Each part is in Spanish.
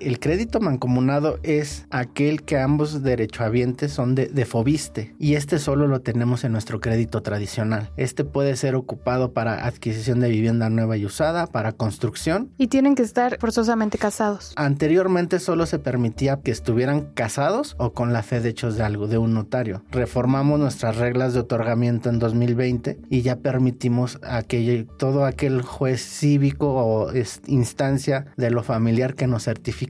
El crédito mancomunado es aquel que ambos derechohabientes son de, de Fobiste y este solo lo tenemos en nuestro crédito tradicional. Este puede ser ocupado para adquisición de vivienda nueva y usada, para construcción. Y tienen que estar forzosamente casados. Anteriormente solo se permitía que estuvieran casados o con la fe de hechos de algo, de un notario. Reformamos nuestras reglas de otorgamiento en 2020 y ya permitimos a que todo aquel juez cívico o instancia de lo familiar que nos certifique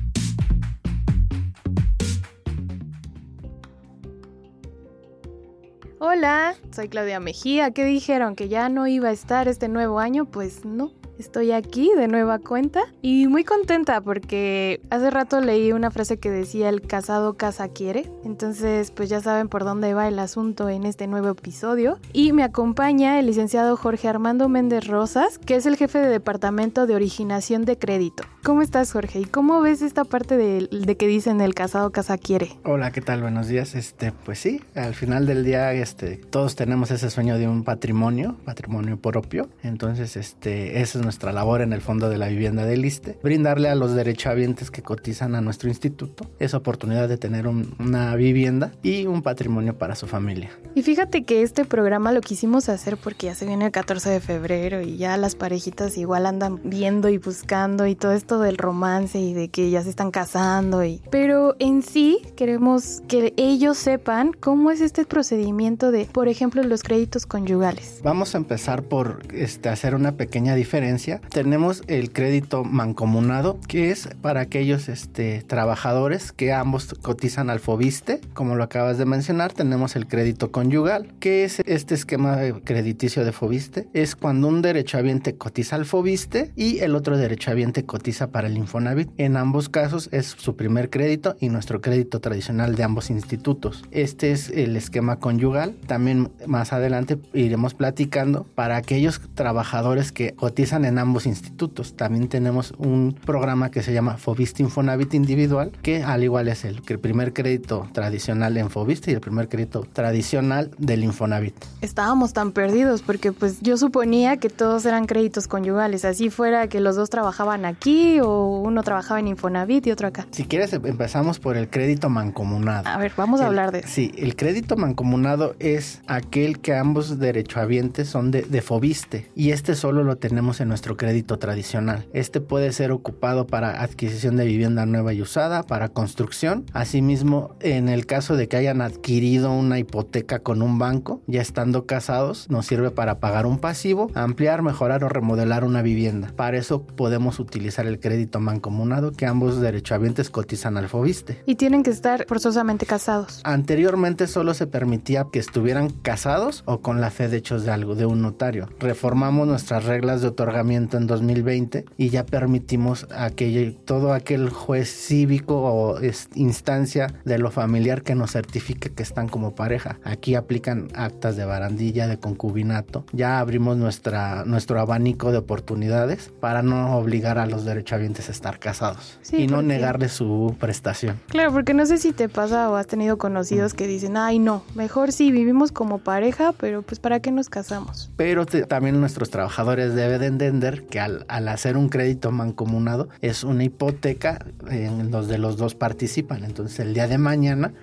Hola, soy Claudia Mejía. ¿Qué dijeron? ¿Que ya no iba a estar este nuevo año? Pues no, Estoy aquí de nueva cuenta y muy contenta porque hace rato leí una frase que decía el casado casa quiere. Entonces pues ya saben por dónde va el asunto en este nuevo episodio. Y me acompaña el licenciado Jorge Armando Méndez Rosas, que es el jefe de departamento de originación de crédito. ¿Cómo estás Jorge? ¿Y cómo ves esta parte de, de que dicen el casado casa quiere? Hola, ¿qué tal? Buenos días. Este, pues sí, al final del día este, todos tenemos ese sueño de un patrimonio, patrimonio propio. Entonces este, ese es nuestra labor en el Fondo de la Vivienda del ISTE, brindarle a los derechohabientes que cotizan a nuestro instituto esa oportunidad de tener una vivienda y un patrimonio para su familia. Y fíjate que este programa lo quisimos hacer porque ya se viene el 14 de febrero y ya las parejitas igual andan viendo y buscando y todo esto del romance y de que ya se están casando y pero en sí queremos que ellos sepan cómo es este procedimiento de, por ejemplo, los créditos conyugales. Vamos a empezar por este, hacer una pequeña diferencia tenemos el crédito mancomunado, que es para aquellos este, trabajadores que ambos cotizan al Fobiste, como lo acabas de mencionar. Tenemos el crédito conyugal, que es este esquema crediticio de Fobiste. Es cuando un derechohabiente cotiza al Fobiste y el otro derechohabiente cotiza para el Infonavit. En ambos casos es su primer crédito y nuestro crédito tradicional de ambos institutos. Este es el esquema conyugal. También más adelante iremos platicando para aquellos trabajadores que cotizan en en ambos institutos. También tenemos un programa que se llama Fobiste Infonavit Individual, que al igual es el, el primer crédito tradicional en Fobiste y el primer crédito tradicional del Infonavit. Estábamos tan perdidos porque pues yo suponía que todos eran créditos conyugales, así fuera que los dos trabajaban aquí o uno trabajaba en Infonavit y otro acá. Si quieres em, empezamos por el crédito mancomunado. A ver, vamos a hablar de eso. Sí, el crédito mancomunado es aquel que ambos derechohabientes son de, de Fobiste y este solo lo tenemos en nuestro crédito tradicional. Este puede ser ocupado para adquisición de vivienda nueva y usada, para construcción. Asimismo, en el caso de que hayan adquirido una hipoteca con un banco, ya estando casados, nos sirve para pagar un pasivo, ampliar, mejorar o remodelar una vivienda. Para eso podemos utilizar el crédito mancomunado que ambos derechohabientes cotizan al Fobiste. Y tienen que estar forzosamente casados. Anteriormente solo se permitía que estuvieran casados o con la fe de hechos de algo, de un notario. Reformamos nuestras reglas de en 2020 y ya permitimos a que todo aquel juez cívico o instancia de lo familiar que nos certifique que están como pareja. Aquí aplican actas de barandilla, de concubinato. Ya abrimos nuestra, nuestro abanico de oportunidades para no obligar a los derechohabientes a estar casados y no negarles su prestación. Claro, porque no sé si te pasa o has tenido conocidos que dicen, ay no, mejor sí vivimos como pareja, pero pues ¿para qué nos casamos? Pero también nuestros trabajadores deben entender que al, hacer un crédito mancomunado es una hipoteca en los de los dos participan. Entonces el día de mañana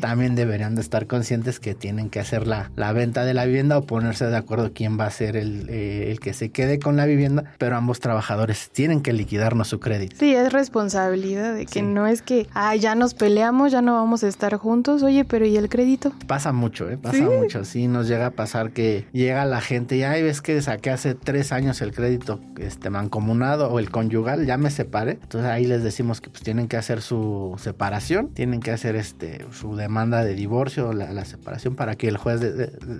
también deberían de estar conscientes que tienen que hacer la, la venta de la vivienda o ponerse de acuerdo quién va a ser el, eh, el que se quede con la vivienda, pero ambos trabajadores tienen que liquidarnos su crédito. Sí, es responsabilidad de que no es que, ah, ya nos peleamos, ya no vamos a estar juntos, oye, pero ¿y el crédito? Pasa mucho, ¿eh? Pasa mucho, sí, nos llega a pasar que llega la gente y, ay, ves que saqué hace tres años el crédito crédito este mancomunado o el conyugal, ya me separé. Entonces ahí les decimos que pues tienen que hacer su separación, tienen que hacer este su demanda de divorcio, la, la separación para que el juez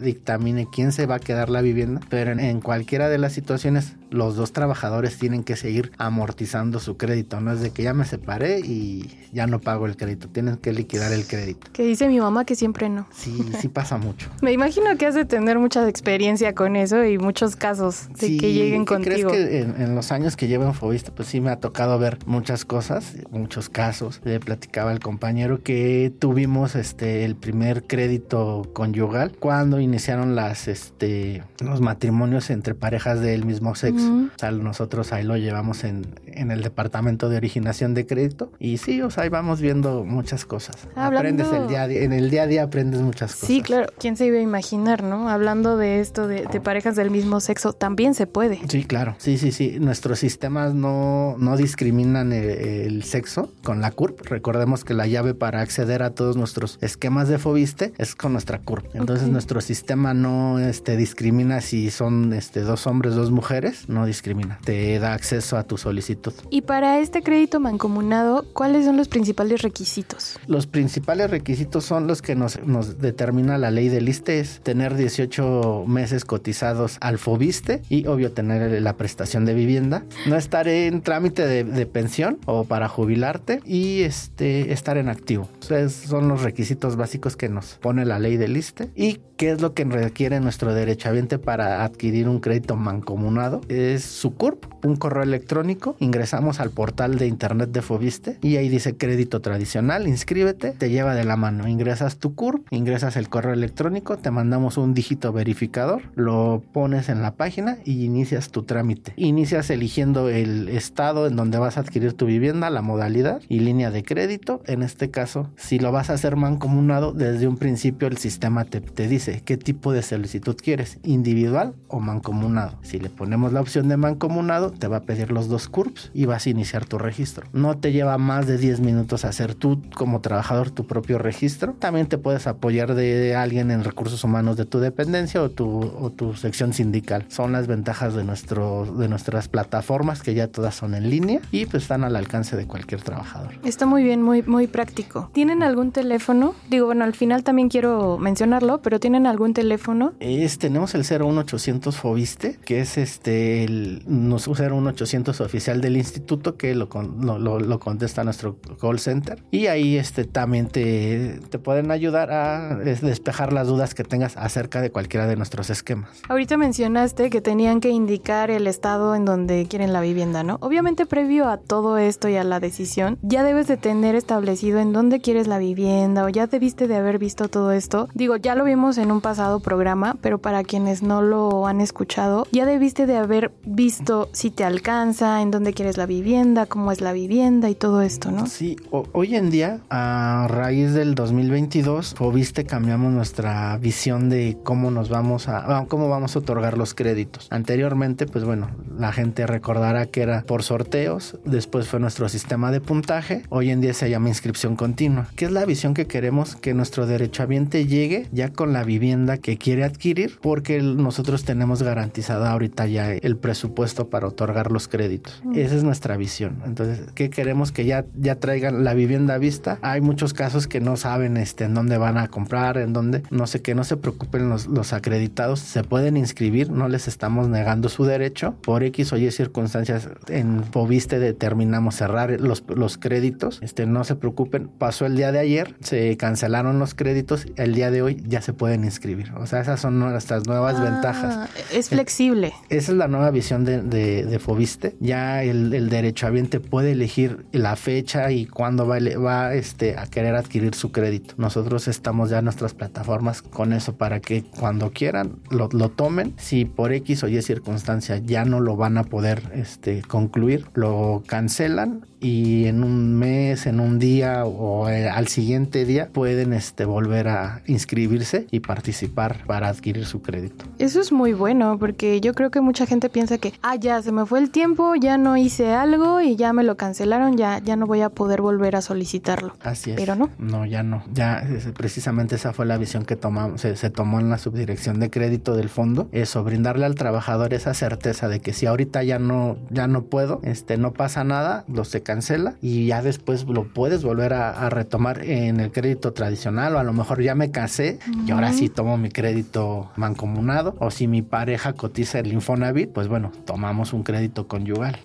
dictamine quién se va a quedar la vivienda. Pero en, cualquiera de las situaciones, los dos trabajadores tienen que seguir amortizando su crédito. No es de que ya me separé y ya no pago el crédito. Tienen que liquidar el crédito. Que dice mi mamá que siempre no. Sí, sí pasa mucho. me imagino que has de tener mucha experiencia con eso y muchos casos de que lleguen contigo. ¿Crees que en, los años que llevo en Fobista, pues sí me ha tocado ver muchas cosas, muchos casos. Le platicaba al compañero que tuvimos este el primer crédito conyugal cuando iniciaron las este los matrimonios entre parejas del mismo sexo. O sea, nosotros ahí lo llevamos en, en el departamento de originación de crédito y sí, o sea, ahí vamos viendo muchas cosas. Aprendes el día a día, en el día a día aprendes muchas cosas. Sí, claro, quién se iba a imaginar, ¿no? Hablando de esto de, parejas del mismo sexo, también se puede. Sí, claro. Sí, sí, sí. Nuestros sistemas no, no discriminan el, sexo con la CURP. Recordemos que la llave para acceder a todos nuestros esquemas de Fobiste es con nuestra CURP. Entonces nuestro sistema no este, discrimina si son este, dos hombres, dos mujeres, no discrimina. Te da acceso a tu solicitud. Y para este crédito mancomunado, ¿cuáles son los principales requisitos? Los principales requisitos son los que nos, nos determina la ley del ISTE, es tener 18 meses cotizados al Fobiste y obvio tener la prestación de vivienda, no estar en trámite de, pensión o para jubilarte y este, estar en activo. Esos son los requisitos básicos que nos pone la ley del ISTE y qué es lo que requiere nuestro derechohabiente para adquirir un crédito mancomunado. Es su CURP, un correo electrónico, ingresamos al portal de internet de Fobiste y ahí dice crédito tradicional, inscríbete, te lleva de la mano, ingresas tu CURP, ingresas el correo electrónico, te mandamos un dígito verificador, lo pones en la página y inicias tu trámite. Inicias eligiendo el estado en donde vas a adquirir tu vivienda, la modalidad y línea de crédito. En este caso, si lo vas a hacer mancomunado, desde un principio el sistema te, te dice qué tipo de solicitud quieres, individual o mancomunado. Si le ponemos la opción de mancomunado, te va a pedir los dos CURPS y vas a iniciar tu registro. No te lleva más de 10 minutos hacer tú como trabajador tu propio registro. También te puedes apoyar de alguien en recursos humanos de tu dependencia o tu, o tu sección sindical. Son las ventajas de, nuestro, de nuestras plataformas que ya todas son en línea y pues están al alcance de cualquier trabajador. Está muy bien, muy, muy práctico. ¿Tienen algún teléfono? Digo, bueno, al final también quiero mencionarlo, pero ¿tienen algún teléfono? Es, tenemos el 01800 Fobiste, que es este el nos 01800 oficial del instituto que lo, lo, lo, contesta nuestro call center y ahí este también te, te pueden ayudar a despejar las dudas que tengas acerca de cualquiera de nuestros esquemas. Ahorita mencionaste que tenían que indicar el estado en donde quieren la vivienda, ¿no? Obviamente previo a todo esto y a la decisión, ya debes de tener establecido en dónde quieres la vivienda o ya debiste de haber visto todo esto. Digo, ya lo vimos en un pasado programa, pero para quienes no lo han escuchado, ya debiste de haber visto si te alcanza, en dónde quieres la vivienda, cómo es la vivienda y todo esto, ¿no? Sí, hoy en día, a raíz del 2022, o viste, cambiamos nuestra visión de cómo nos vamos a, cómo vamos a otorgar los créditos. Anteriormente, pues bueno, la gente recordará que era por sorteos, después fue nuestro sistema de puntaje, hoy en día se llama inscripción continua, que es la visión que queremos que nuestro derechohabiente llegue ya con la vivienda que quiere adquirir, porque nosotros tenemos garantizada ahorita ya el presupuesto para otorgar los créditos. Mm. Esa es nuestra visión. Entonces, ¿qué queremos que ya, ya traigan la vivienda a vista? Hay muchos casos que no saben este, en dónde van a comprar, en dónde, no sé qué, no se preocupen los, los acreditados, se pueden inscribir, no les estamos negando su derecho. Por X o Y circunstancias en Fobiste determinamos cerrar los, los créditos. Este, no se preocupen, pasó el día de ayer, se cancelaron los créditos, el día de hoy ya se pueden inscribir. O sea, esas son nuestras nuevas ah, ventajas. Es flexible. Esa es la nueva visión de, de, Fobiste. Ya el, el derechohabiente puede elegir la fecha y cuándo va, va este, a querer adquirir su crédito. Nosotros estamos ya en nuestras plataformas con eso para que cuando quieran lo, lo tomen. Si por X o Y circunstancia ya no lo van a poder este, concluir, lo cancelan y en un mes, en un día o eh, al siguiente día pueden este, volver a inscribirse y participar para adquirir su crédito. Eso es muy bueno porque yo creo que mucha gente piensa que, ah, ya se me fue el tiempo, ya no hice algo y ya me lo cancelaron, ya, ya no voy a poder volver a solicitarlo. Así es. Pero no. No, ya no. Ya precisamente esa fue la visión que tomamos, se, se tomó en la subdirección de crédito del fondo, eso, brindarle al trabajador esa certeza de que si ahorita ya no, ya no puedo, este, no pasa nada, lo se cancela y ya después lo puedes volver a, retomar en el crédito tradicional o a lo mejor ya me casé y ahora sí tomo mi crédito mancomunado o si mi pareja cotiza el Infonavit, pues bueno, tomamos un crédito conyugal.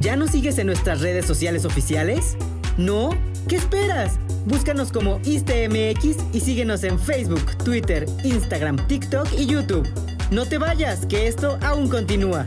¿Ya nos sigues en nuestras redes sociales oficiales? ¿No? ¿Qué esperas? Búscanos como ISTMX y síguenos en Facebook, Twitter, Instagram, TikTok y YouTube. No te vayas, que esto aún continúa.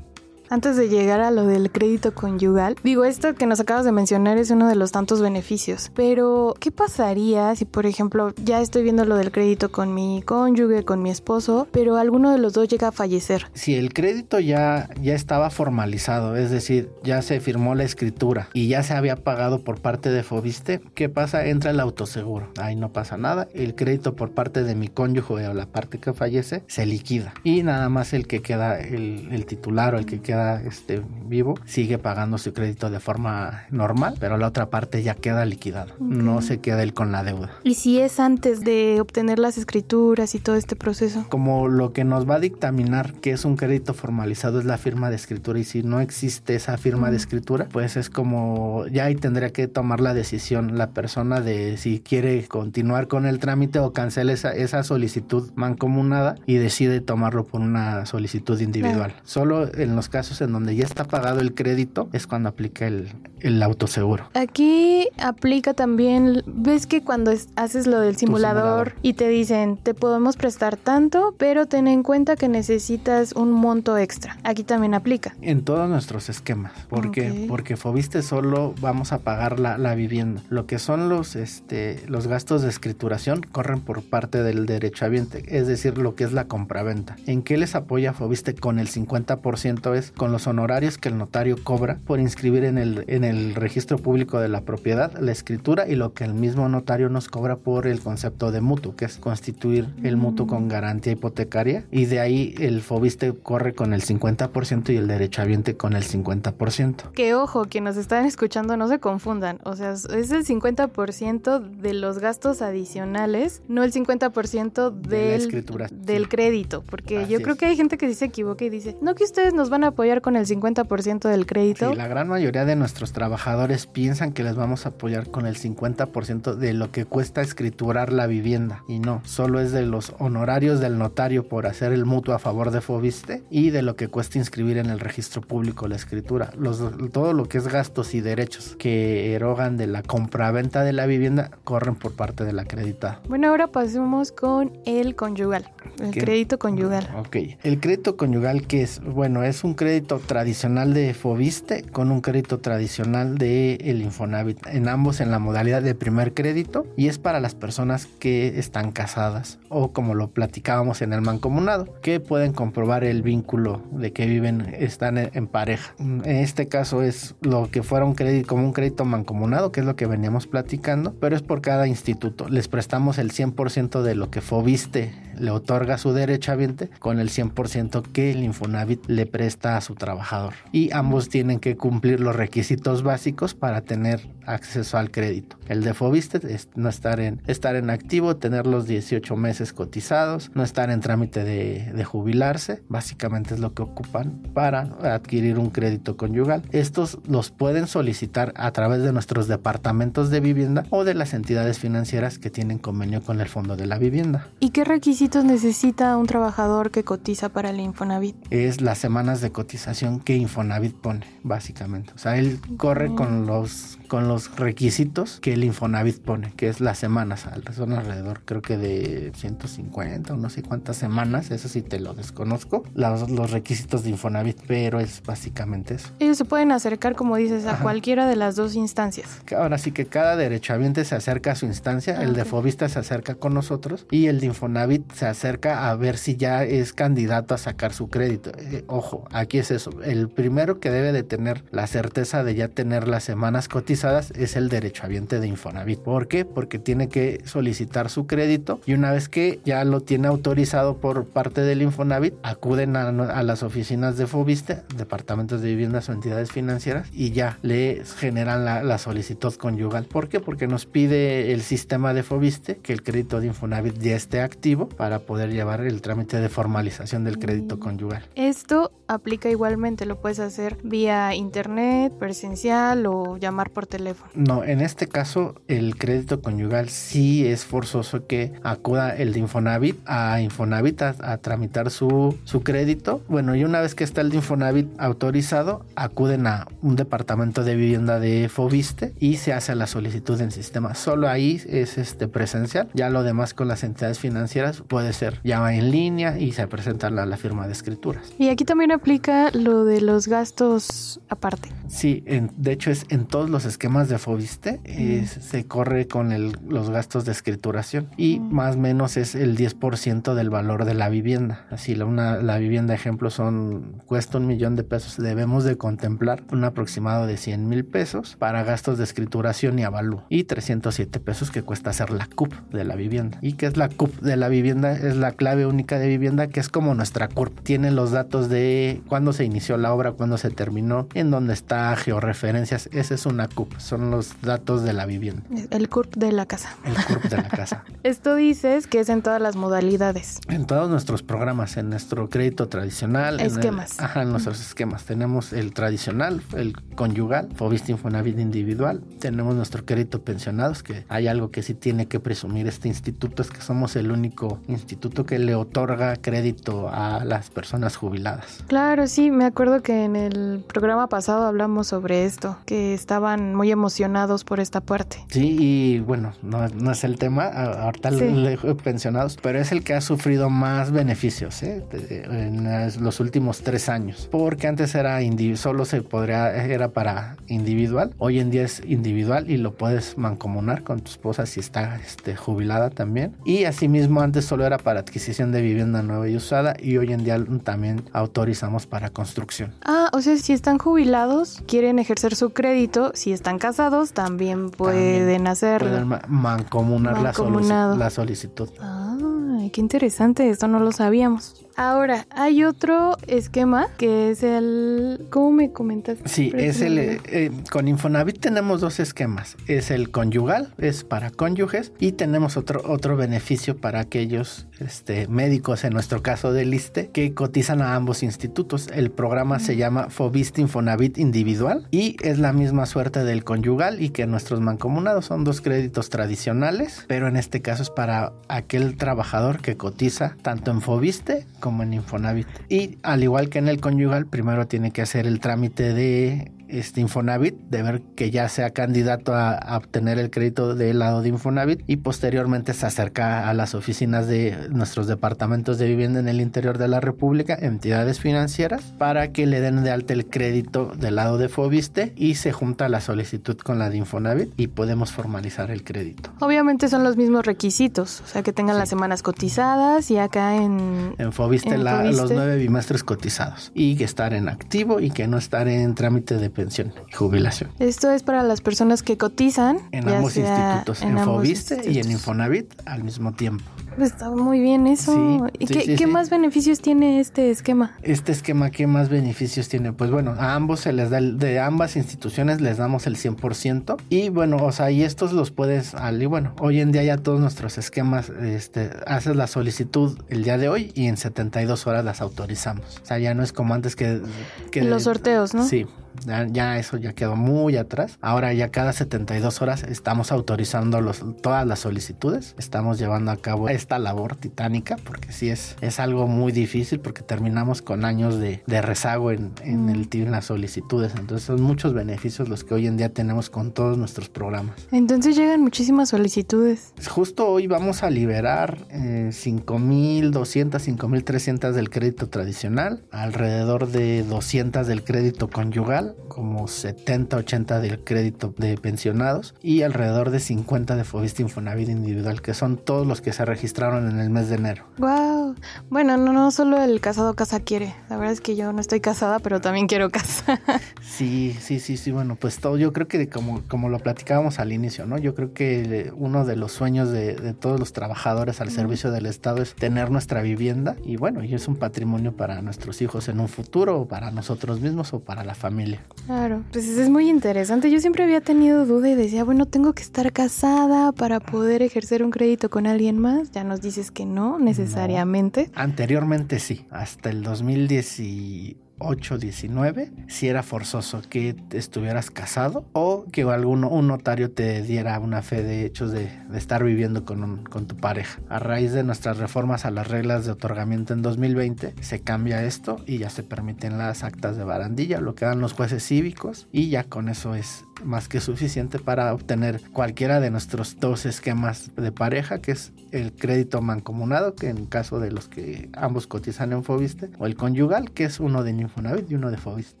Antes de llegar a lo del crédito conyugal, digo, esto que nos acabas de mencionar es uno de los tantos beneficios, pero ¿qué pasaría si, por ejemplo, ya estoy viendo lo del crédito con mi cónyuge, con mi esposo, pero alguno de los dos llega a fallecer? Si el crédito ya, ya estaba formalizado, es decir, ya se firmó la escritura y ya se había pagado por parte de Fobiste, ¿qué pasa? Entra el autoseguro. Ahí no pasa nada. El crédito por parte de mi cónyuge o la parte que fallece se liquida. Y nada más el que queda, el, el titular o el que queda este, vivo sigue pagando su crédito de forma normal, pero la otra parte ya queda liquidada. No se queda él con la deuda. ¿Y si es antes de obtener las escrituras y todo este proceso? Como lo que nos va a dictaminar que es un crédito formalizado es la firma de escritura y si no existe esa firma de escritura, pues es como ya ahí tendría que tomar la decisión la persona de si quiere continuar con el trámite o cancela esa, esa solicitud mancomunada y decide tomarlo por una solicitud individual. Solo en los casos en donde ya está pagado el crédito es cuando aplica el, el autoseguro. Aquí aplica también, ves que cuando haces lo del simulador, y te dicen, te podemos prestar tanto, pero ten en cuenta que necesitas un monto extra. Aquí también aplica. En todos nuestros esquemas. ¿Por qué? Porque Fobiste solo vamos a pagar la, la, vivienda. Lo que son los, este, los gastos de escrituración corren por parte del derecho habiente, es decir, lo que es la compraventa. ¿En qué les apoya Fobiste con el 50% es con los honorarios que el notario cobra por inscribir en el, en el registro público de la propiedad la escritura y lo que el mismo notario nos cobra por el concepto de mutuo, que es constituir el mutuo con garantía hipotecaria. Y de ahí el fobiste corre con el 50% y el derechohabiente con el 50%. Que ojo, quienes nos están escuchando no se confundan, o sea, es el 50% de los gastos adicionales, no el 50% del, del crédito, porque yo creo que hay gente que se equivoca y dice, no que ustedes nos van a apoyar con el 50% del crédito. Sí, la gran mayoría de nuestros trabajadores piensan que les vamos a apoyar con el 50% de lo que cuesta escriturar la vivienda. Y no, solo es de los honorarios del notario por hacer el mutuo a favor de Fobiste y de lo que cuesta inscribir en el registro público la escritura. Los, todo lo que es gastos y derechos que erogan de la compraventa de la vivienda corren por parte de la acreditada. Bueno, ahora pasemos con el conyugal, el crédito conyugal. Ok, el crédito conyugal que es, bueno, es un crédito tradicional de Fobiste con un crédito tradicional de el Infonavit, en ambos en la modalidad de primer crédito y es para las personas que están casadas o como lo platicábamos en el mancomunado, que pueden comprobar el vínculo de que viven, están en, pareja. En este caso es lo que fuera un crédito como un crédito mancomunado, que es lo que veníamos platicando, pero es por cada instituto. Les prestamos el 100% de lo que Fobiste le otorga su derechohabiente con el 100% que el Infonavit le presta a su trabajador. Y ambos tienen que cumplir los requisitos básicos para tener acceso al crédito. El de Fobiste es no estar en, estar en activo, tener los 18 meses cotizados, no estar en trámite de jubilarse, básicamente es lo que ocupan para adquirir un crédito conyugal. Estos los pueden solicitar a través de nuestros departamentos de vivienda o de las entidades financieras que tienen convenio con el Fondo de la Vivienda. ¿Y qué requisitos requisitos necesita un trabajador que cotiza para el Infonavit? Es las semanas de cotización que Infonavit pone, básicamente. O sea, él corre con los con los requisitos que el Infonavit pone, que es las semanas, son alrededor creo que de 150 o no sé cuántas semanas, eso sí te lo desconozco, los, los requisitos de Infonavit, pero es básicamente eso. Ellos se pueden acercar, como dices, a cualquiera de las dos instancias. Ahora sí que cada derechohabiente se acerca a su instancia, ah, el de Fobista se acerca con nosotros y el de Infonavit se acerca a ver si ya es candidato a sacar su crédito. Eh, ojo, aquí es eso, el primero que debe de tener la certeza de ya tener las semanas cotizadas es el derechohabiente de Infonavit. ¿Por qué? Porque tiene que solicitar su crédito y una vez que ya lo tiene autorizado por parte del Infonavit, acuden a, las oficinas de Fobiste, departamentos de viviendas o entidades financieras y ya le generan la, solicitud conyugal. ¿Por qué? Porque nos pide el sistema de Fobiste que el crédito de Infonavit ya esté activo para poder llevar el trámite de formalización del crédito mm. conyugal. Esto aplica igualmente, lo puedes hacer vía internet, presencial o llamar por teléfono. No, en este caso el crédito conyugal sí es forzoso que acuda el de Infonavit a Infonavit a, tramitar su, su crédito. Bueno, y una vez que está el de Infonavit autorizado, acuden a un departamento de vivienda de Fobiste y se hace la solicitud en sistema. Solo ahí es este presencial. Ya lo demás con las entidades financieras puede ser ya en línea y se presenta la, la firma de escrituras. Y aquí también aplica lo de los gastos aparte. Sí, en, de hecho es en todos los esquemas de Fobiste se corre con el, los gastos de escrituración y más o menos es el 10% del valor de la vivienda. Así la, una, la vivienda ejemplo son cuesta un millón de pesos. Debemos de contemplar un aproximado de 100 mil pesos para gastos de escrituración y avalúo y 307 pesos que cuesta hacer la CUP de la vivienda. ¿Y qué es la CUP de la vivienda? Es la clave única de vivienda que es como nuestra CURP. Tiene los datos de cuándo se inició la obra, cuándo se terminó, en dónde está, georreferencias. Esa es una CUP son los datos de la vivienda. El CURP de la casa. El CURP de la casa. Esto dices que es en todas las modalidades. En todos nuestros programas, en nuestro crédito tradicional. Esquemas. En ajá, en nuestros esquemas. Tenemos el tradicional, el conyugal, Fobista Infonavit individual. Tenemos nuestro crédito pensionados, que hay algo que sí tiene que presumir este instituto, es que somos el único instituto que le otorga crédito a las personas jubiladas. Claro, sí, me acuerdo que en el programa pasado hablamos sobre esto, que estaba muy emocionados por esta parte. Sí, y bueno, no, no es el tema, ahorita le pensionados, pero es el que ha sufrido más beneficios ¿eh? en los últimos tres años, porque antes era solo se podría, era para individual, hoy en día es individual y lo puedes mancomunar con tu esposa si está este, jubilada también, y asimismo antes solo era para adquisición de vivienda nueva y usada, y hoy en día también autorizamos para construcción. Ah, o sea, si están jubilados, quieren ejercer su crédito, si están casados, también pueden hacerlo. Pueden mancomunar la, la, solicitud. Ay, qué interesante, esto no lo sabíamos. Ahora, hay otro esquema que es el... ¿Cómo me comentas? Sí, es el... Eh, con Infonavit tenemos dos esquemas. Es el conyugal, es para cónyuges, y tenemos otro, otro beneficio para aquellos este, médicos, en nuestro caso del ISTE, que cotizan a ambos institutos. El programa se llama Fobist Infonavit Individual y es la misma suerte del conyugal y que nuestros mancomunados son dos créditos tradicionales, pero en este caso es para aquel trabajador que cotiza tanto en Fobiste como como en Infonavit. Y al igual que en el conyugal, primero tiene que hacer el trámite de este Infonavit, de ver que ya sea candidato a, obtener el crédito del lado de Infonavit y posteriormente se acerca a las oficinas de nuestros departamentos de vivienda en el interior de la República, entidades financieras, para que le den de alta el crédito del lado de Fobiste y se junta la solicitud con la de Infonavit y podemos formalizar el crédito. Obviamente son los mismos requisitos, o sea que tengan las semanas cotizadas y acá en... En Fobiste, los nueve bimestres cotizados y que estar en activo y que no estar en trámite de pensión y jubilación. Esto es para las personas que cotizan. En ambos institutos, en, Fobiste y en Infonavit al mismo tiempo. Está muy bien eso. ¿Y qué, más beneficios tiene este esquema? Este esquema, ¿qué más beneficios tiene? Pues bueno, a ambos se les da, de ambas instituciones les damos el 100%. Y bueno, o sea, y estos los puedes, y bueno, hoy en día ya todos nuestros esquemas, este, haces la solicitud el día de hoy y en 72 horas las autorizamos. O sea, ya no es como antes que... que los sorteos, ¿no? Sí, Ya, eso ya quedó muy atrás. Ahora ya cada 72 horas estamos autorizando los, todas las solicitudes. Estamos llevando a cabo esta labor titánica porque sí es, es algo muy difícil porque terminamos con años de, de rezago en, en, el, en las solicitudes. Entonces son muchos beneficios los que hoy en día tenemos con todos nuestros programas. Entonces llegan muchísimas solicitudes. Justo hoy vamos a liberar eh, 5.200, 5.300 del crédito tradicional, alrededor de 200 del crédito conyugal, como 70, 80 del crédito de pensionados y alrededor de 50 de Fobista Infonavit individual, que son todos los que se registraron en el mes de enero. Wow. Bueno, no, no solo el casado casa quiere. La verdad es que yo no estoy casada, pero también quiero casa. sí, sí, sí, sí. Bueno, pues todo, yo creo que como, como lo platicábamos al inicio, ¿no? Yo creo que uno de los sueños de, de todos los trabajadores al servicio del Estado es tener nuestra vivienda y bueno, y es un patrimonio para nuestros hijos en un futuro o para nosotros mismos o para la familia. Claro, pues es muy interesante. Yo siempre había tenido duda y decía, bueno, tengo que estar casada para poder ejercer un crédito con alguien más. Ya nos dices que no necesariamente. No. Anteriormente sí, hasta el 2018 8, 19, si era forzoso que estuvieras casado o que alguno, un notario te diera una fe de hechos de, de estar viviendo con, un, con tu pareja. A raíz de nuestras reformas a las reglas de otorgamiento en 2020, se cambia esto y ya se permiten las actas de barandilla, lo que dan los jueces cívicos y ya con eso es más que suficiente para obtener cualquiera de nuestros dos esquemas de pareja, que es el crédito mancomunado, que en caso de los que ambos cotizan en Fobiste, o el conyugal, que es uno de Infonavit y uno de Fobiste.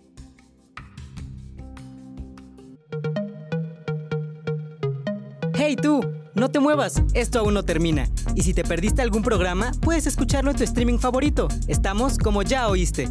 ¡Hey tú! No te muevas, esto aún no termina. Y si te perdiste algún programa, puedes escucharlo en tu streaming favorito. Estamos como ya oíste.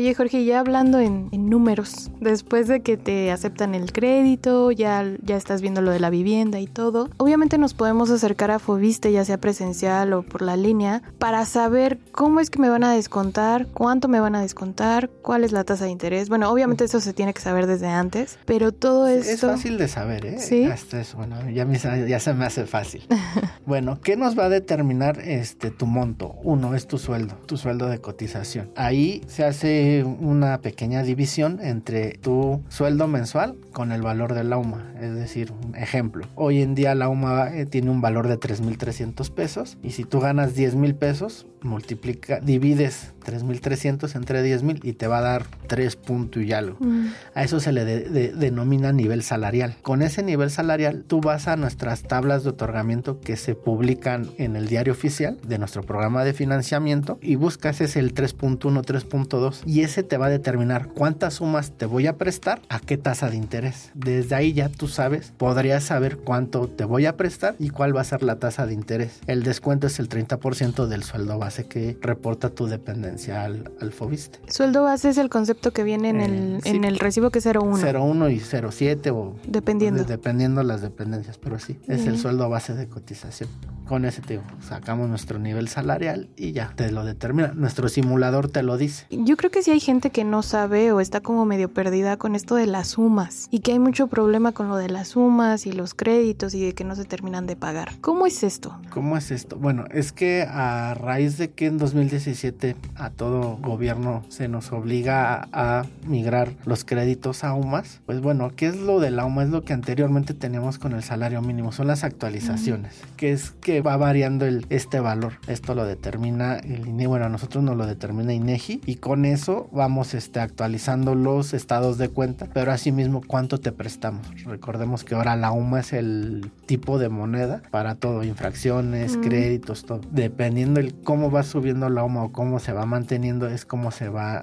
Oye Jorge, ya hablando en, en, números, después de que te aceptan el crédito, ya, ya estás viendo lo de la vivienda y todo, obviamente nos podemos acercar a Fobiste, ya sea presencial o por la línea, para saber cómo es que me van a descontar, cuánto me van a descontar, cuál es la tasa de interés. Bueno, obviamente eso se tiene que saber desde antes, pero todo esto... Es fácil de saber, ¿eh? Sí. Hasta eso, bueno, ya, me, ya se me hace fácil. bueno, ¿qué nos va a determinar este tu monto? Uno es tu sueldo, tu sueldo de cotización. Ahí se hace una pequeña división entre tu sueldo mensual con el valor de la UMA. Es decir, un ejemplo. Hoy en día la UMA eh, tiene un valor de 3.300 pesos y si tú ganas 10.000 pesos, multiplica, divides 3.300 entre 10.000 y te va a dar 3 puntos y algo. Mm. A eso se le de, de, denomina nivel salarial. Con ese nivel salarial tú vas a nuestras tablas de otorgamiento que se publican en el diario oficial de nuestro programa de financiamiento y buscas ese el 3.1, 3.2 y ese te va a determinar cuántas sumas te voy a prestar, a qué tasa de interés. Desde ahí ya tú sabes, podrías saber cuánto te voy a prestar y cuál va a ser la tasa de interés. El descuento es el 30% del sueldo base que reporta tu dependencia al, al Fobiste. Sueldo base es el concepto que viene en, el, eh, sí, en el recibo que es 01. 01 y 07 o dependiendo. De, dependiendo las dependencias, pero sí, es uh -huh. el sueldo base de cotización. Con ese te sacamos nuestro nivel salarial y ya te lo determina. Nuestro simulador te lo dice. Yo creo que sí hay gente que no sabe o está como medio perdida con esto de las sumas y que hay mucho problema con lo de las sumas y los créditos y de que no se terminan de pagar. ¿Cómo es esto? ¿Cómo es esto? Bueno, es que a raíz de que en 2017 a todo gobierno se nos obliga a, a migrar los créditos a UMAS, pues bueno, ¿qué es lo de la UMA? Es lo que anteriormente teníamos con el salario mínimo, son las actualizaciones, que es que va variando el, este valor. Esto lo determina el INEGI, bueno, a nosotros nos lo determina INEGI y con eso vamos este, actualizando los estados de cuenta, pero asimismo cuánto te prestamos. Recordemos que ahora la UMA es el tipo de moneda para todo, infracciones, mm. créditos, todo. Dependiendo el cómo va subiendo la UMA o cómo se va manteniendo, es cómo se va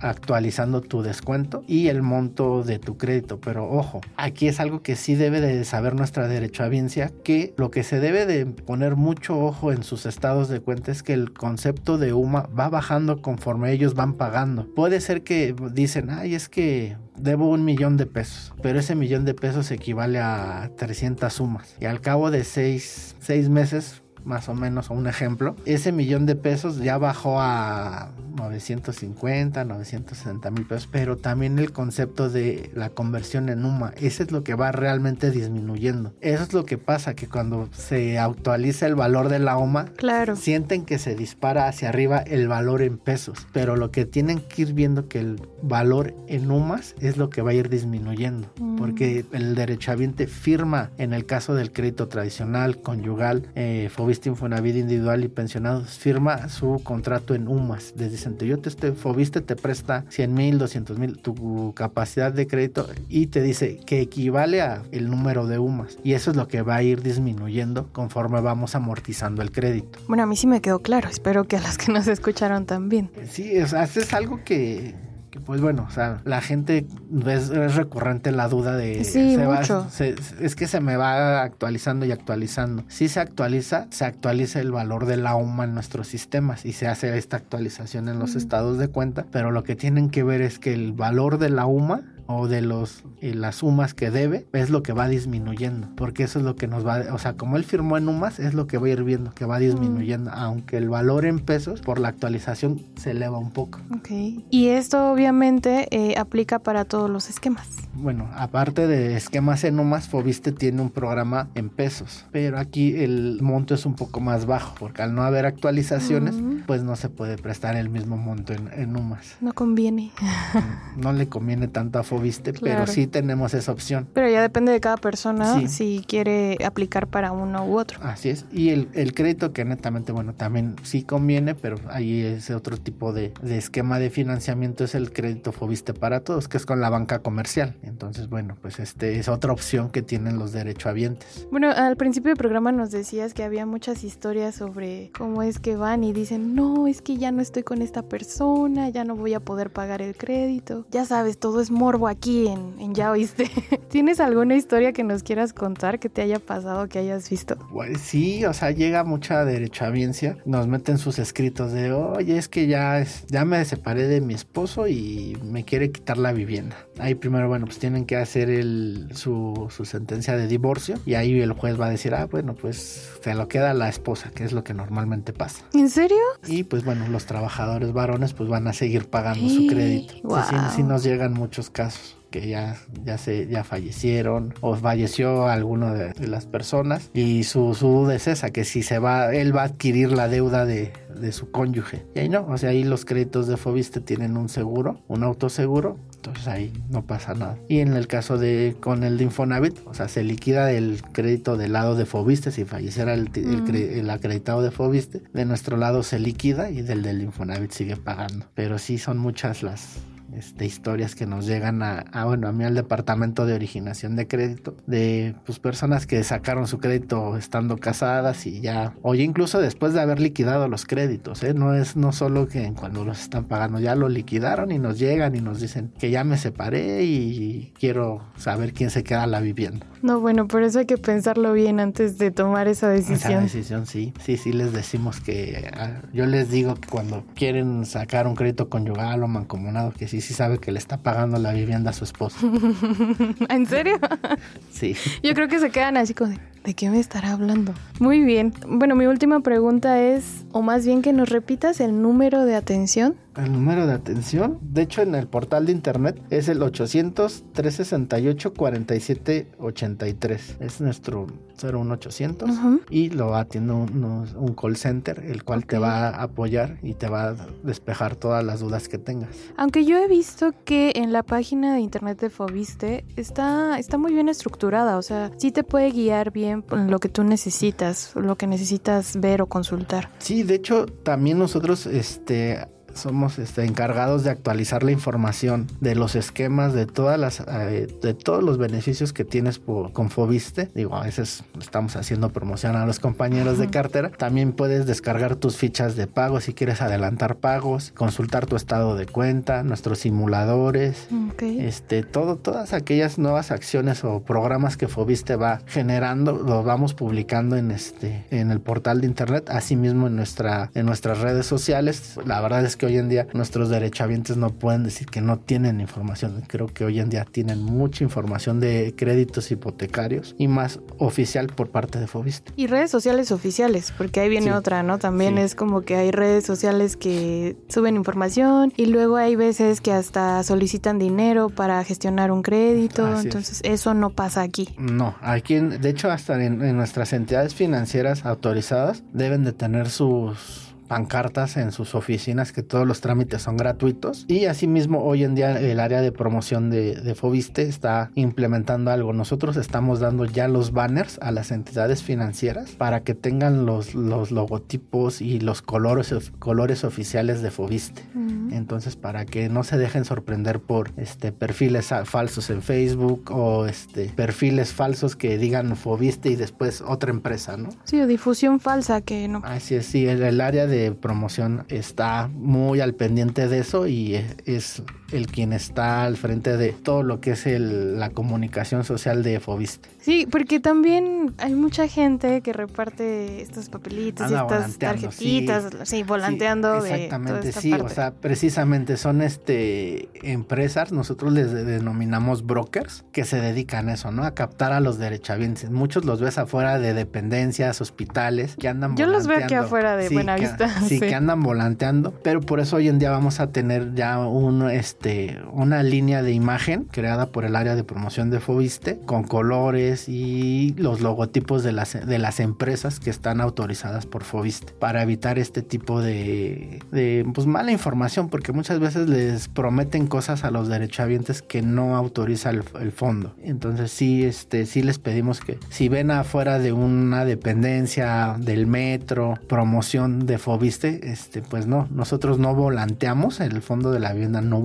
actualizando tu descuento y el monto de tu crédito. Pero ojo, aquí es algo que sí debe de saber nuestra derechohabiencia, que lo que se debe de poner mucho ojo en sus estados de cuenta es que el concepto de UMA va bajando conforme ellos van pagando. Puede ser que dicen, ay, es que debo un millón de pesos, pero ese millón de pesos equivale a 300 sumas. Y al cabo de seis, seis meses más o menos, un ejemplo, ese millón de pesos ya bajó a 950, 960 mil pesos, pero también el concepto de la conversión en UMA, ese es lo que va realmente disminuyendo. Eso es lo que pasa, que cuando se actualiza el valor de la UMA, claro. sienten que se dispara hacia arriba el valor en pesos, pero lo que tienen que ir viendo que el valor en UMAS es lo que va a ir disminuyendo, Mm. porque el derechohabiente firma en el caso del crédito tradicional, conyugal, eh, Fobiste Infonavit individual y pensionados, firma su contrato en UMAS. Les dicen, yo te estoy, Fobiste te presta 100 mil, 200 mil, tu capacidad de crédito y te dice que equivale a el número de UMAS. Y eso es lo que va a ir disminuyendo conforme vamos amortizando el crédito. Bueno, a mí sí me quedó claro, espero que a las que nos escucharon también. Sí, o sea, es algo que, que, pues bueno, o sea, la gente es, es recurrente la duda de Sí, se va- mucho. se- es que se me va actualizando y actualizando. Si se actualiza, se actualiza el valor de la UMA en nuestros sistemas y se hace esta actualización en los Mm. estados de cuenta, pero lo que tienen que ver es que el valor de la UMA o de los eh, las sumas que debe es lo que va disminuyendo porque eso es lo que nos va o sea como él firmó en UMAS es lo que va a ir viendo que va disminuyendo aunque el valor en pesos por la actualización se eleva un poco Ok. Y esto obviamente eh, aplica para todos los esquemas. bueno aparte de esquemas en UMAS Fobiste tiene un programa en pesos pero aquí el monto es un poco más bajo porque al no haber actualizaciones Mm. pues no se puede prestar el mismo monto en, en UMAS No conviene. no le conviene tanto a Fobiste pero Claro. sí tenemos esa opción Pero ya depende de cada persona Sí. si quiere aplicar para uno u otro. Así es. Y el, el crédito que netamente, bueno, también sí conviene, pero ahí es otro tipo de, de esquema de financiamiento, es el crédito Fobiste para todos, que es con la banca comercial. Entonces, bueno, pues este es otra opción que tienen los derechohabientes. Bueno, al principio del programa nos decías que había muchas historias sobre cómo es que van y dicen, no, es que ya no estoy con esta persona, ya no voy a poder pagar el crédito. Ya sabes, todo es morbo aquí en, en Ya Oíste. ¿Tienes alguna historia que nos quieras contar que te haya pasado, que hayas visto? Pues sí, o sea, llega mucha derechohabiencia, nos meten sus escritos de, oye, es que ya, ya me separé de mi esposo y me quiere quitar la vivienda. Ahí primero, bueno, pues tienen que hacer el, su, su sentencia de divorcio y ahí el juez va a decir, ah, bueno, pues se lo queda a la esposa, que es lo que normalmente pasa. ¿En serio? Y pues bueno, los trabajadores varones pues van a seguir pagando su crédito. Sí, sí, ¡Guau! sí nos llegan muchos casos que ya, ya se ya fallecieron o falleció alguno de, de las personas y su, su duda es esa que si se va él va a adquirir la deuda de, de su cónyuge. Y ahí no o sea ahí los créditos de Fobiste tienen un seguro un autoseguro entonces ahí no pasa nada. Y en el caso de con el de Infonavit o sea se liquida el crédito del lado de Fobiste si falleciera el, el Mm. cre- el acreditado de Fobiste de nuestro lado se liquida y del del Infonavit sigue pagando. Pero sí son muchas las este, historias que nos llegan a, a, bueno, a mí al departamento de originación de crédito, de pues, personas que sacaron su crédito estando casadas y ya, oye, incluso después de haber liquidado los créditos, ¿eh? no es no solo que cuando los están pagando, ya lo liquidaron y nos llegan y nos dicen que ya me separé y quiero saber quién se queda la vivienda. No, bueno, por eso hay que pensarlo bien antes de tomar esa Esa decisión. decisión, sí, sí, sí les decimos que, ah, yo les digo que cuando quieren sacar un crédito conyugal o mancomunado, que sí, sí sabe que le está pagando la vivienda a su esposo. ¿En serio? Sí. Yo creo que se quedan así como de, ¿de qué me estará hablando? Muy bien. Bueno, mi última pregunta es, o más bien que nos repitas el número de atención. El número de atención, de hecho en el portal de internet es el 800-368-4783. Es nuestro 01800 Ujú. y lo atiende un, un call center, el cual te va a apoyar y te va a despejar todas las dudas que tengas. Aunque yo he visto que en la página de internet de Fobiste está, está muy bien estructurada, o sea, sí te puede guiar bien lo que tú necesitas, lo que necesitas ver o consultar. Sí, de hecho también nosotros este somos este, encargados de actualizar la información de los esquemas de todas las eh, de todos los beneficios que tienes por, con Fobiste. Digo, a veces estamos haciendo promoción a los compañeros de cartera. También puedes descargar tus fichas de pago si quieres adelantar pagos, consultar tu estado de cuenta, nuestros simuladores, Ok. este, todo, todas aquellas nuevas acciones o programas que Fobiste va generando, los vamos publicando en este, en el portal de internet, asimismo en nuestra, en nuestras redes sociales. La verdad es que hoy en día nuestros derechohabientes no pueden decir que no tienen información. Creo que hoy en día tienen mucha información de créditos hipotecarios y más oficial por parte de Fobiste. Y redes sociales oficiales, porque ahí viene otra, ¿no? También es como que hay redes sociales que suben información y luego hay veces que hasta solicitan dinero para gestionar un crédito. entonces, eso no pasa aquí. No, aquí, de hecho, hasta en nuestras entidades financieras autorizadas deben de tener sus pancartas en sus oficinas que todos los trámites son gratuitos y asimismo hoy en día el área de promoción de, de, Fobiste está implementando algo. Nosotros estamos dando ya los banners a las entidades financieras para que tengan los, los logotipos y los colores, colores oficiales de Fobiste. Entonces para que no se dejen sorprender por este perfiles falsos en Facebook o este perfiles falsos que digan Fobiste y después otra empresa, ¿no? Sí, o difusión falsa que no. Así es, sí, el área de promoción está muy al pendiente de eso y es el quien está al frente de todo lo que es la comunicación social de Fobiste. Sí, porque también hay mucha gente que reparte estos papelitos y estas tarjetitas, sí, volanteando. exactamente, sí, o sea, precisamente son este empresas, nosotros les denominamos brokers, que se dedican a eso, ¿no? A captar a los derechohabientes. Muchos los ves afuera de dependencias, hospitales, que andan Yo los veo aquí afuera de Buenavista. sí, sí, que andan volanteando, pero por eso hoy en día vamos a tener ya un, este, una línea de imagen creada por el área de promoción de Fobiste con colores y los logotipos de las, de las empresas que están autorizadas por Fobiste para evitar este tipo de, de pues, mala información porque muchas veces les prometen cosas a los derechohabientes que no autoriza el, el fondo. Entonces sí, este, sí les pedimos que si ven afuera de una dependencia del metro, promoción de Fobiste, este, pues no, nosotros no volanteamos, el fondo de la vivienda no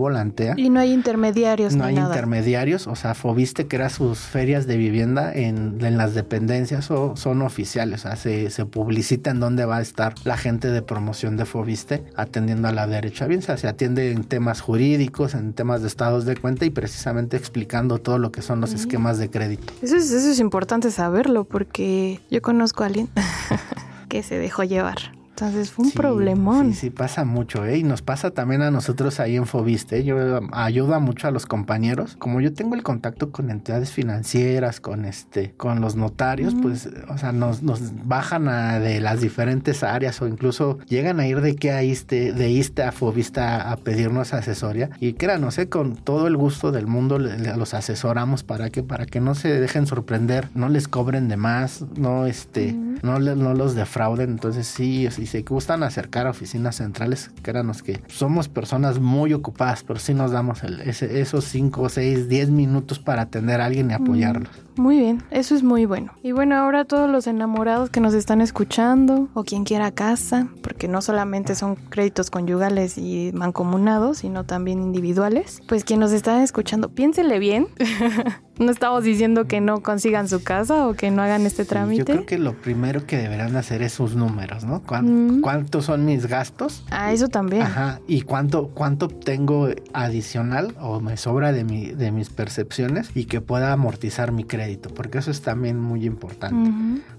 Y no hay intermediarios. No hay intermediarios, o sea, Fobiste crea sus ferias de vivienda en, las dependencias o son oficiales, o sea, se, se, publicita en dónde va a estar la gente de promoción de Fobiste atendiendo a la derecha bien, o sea, se atiende en temas jurídicos, en temas de estados de cuenta y precisamente explicando todo lo que son los esquemas de crédito. Eso es, eso es importante saberlo porque yo conozco a alguien que se dejó llevar. Entonces fue un problemón. Sí, sí, pasa mucho, ¿eh? Y nos pasa también a nosotros ahí en Fobiste. Yo ayuda mucho a los compañeros. Como yo tengo el contacto con entidades financieras, con este, con los notarios, pues, o sea, nos, nos bajan a, de las diferentes áreas o incluso llegan a ir de que a ISTE, de ISTE a Fobiste a, pedirnos asesoría. Y créanos, sé Con todo el gusto del mundo los asesoramos para que, para que no se dejen sorprender, no les cobren de más, no, este, no, no los defrauden. Entonces sí, sí si se gustan acercar a oficinas centrales, créanos que somos personas muy ocupadas, pero sí nos damos esos 5, 6, 10 minutos para atender a alguien y apoyarlos. Muy bien, eso es muy bueno. Y bueno, ahora todos los enamorados que nos están escuchando o quien quiera casa, porque no solamente son créditos conyugales y mancomunados, sino también individuales, pues quien nos está escuchando, piénsele bien. no estamos diciendo que no consigan su casa o que no hagan este trámite. Yo creo que lo primero que deberán hacer es sus números, ¿no? ¿Cuántos son mis gastos? Ah, eso también. Ajá. ¿Y cuánto, cuánto tengo adicional o me sobra de, mi, de mis percepciones y que pueda amortizar mi crédito? Porque eso es también muy importante.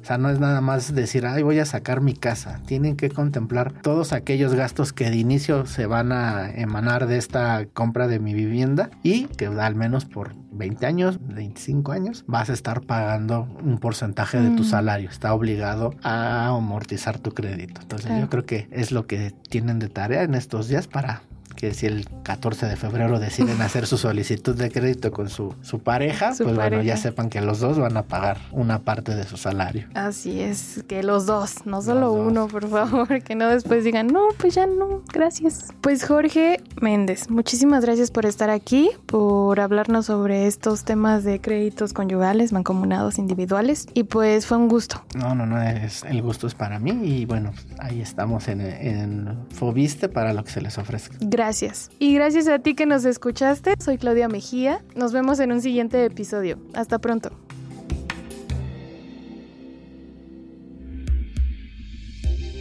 O sea, no es nada más decir, ay, voy a sacar mi casa. Tienen que contemplar todos aquellos gastos que de inicio se van a emanar de esta compra de mi vivienda y que al menos por 20 años, 25 años, vas a estar pagando un porcentaje de tu salario. Está obligado a amortizar tu crédito. Entonces yo creo que es lo que tienen de tarea en estos días para que si el 14 de febrero deciden hacer su solicitud de crédito con su, su pareja, pues bueno, ya sepan que los dos van a pagar una parte de su salario. Así es, que los dos, no solo uno, por favor, que no después digan, no, pues ya no, gracias. Pues Jorge Méndez, muchísimas gracias por estar aquí, por hablarnos sobre estos temas de créditos conyugales, mancomunados, individuales, y pues fue un gusto. No, no, no, es, el gusto es para mí y bueno, ahí estamos en, en Fobiste para lo que se les ofrezca. Gracias Gracias. Y gracias a ti que nos escuchaste. Soy Claudia Mejía. Nos vemos en un siguiente episodio. Hasta pronto.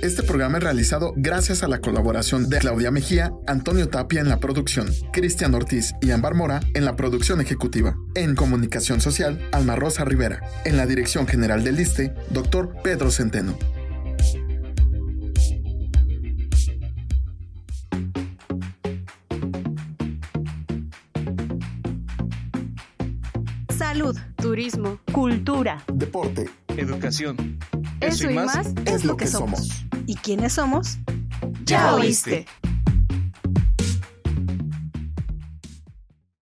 Este programa es realizado gracias a la colaboración de Claudia Mejía, Antonio Tapia en la producción, Cristian Ortiz y Ambar Mora en la producción ejecutiva. En comunicación social, Alma Rosa Rivera. En la dirección general del ISTE, doctor Pedro Centeno. Turismo, cultura, deporte, educación. Eso, y más es lo que somos. ¿Y quiénes somos? Ya oíste.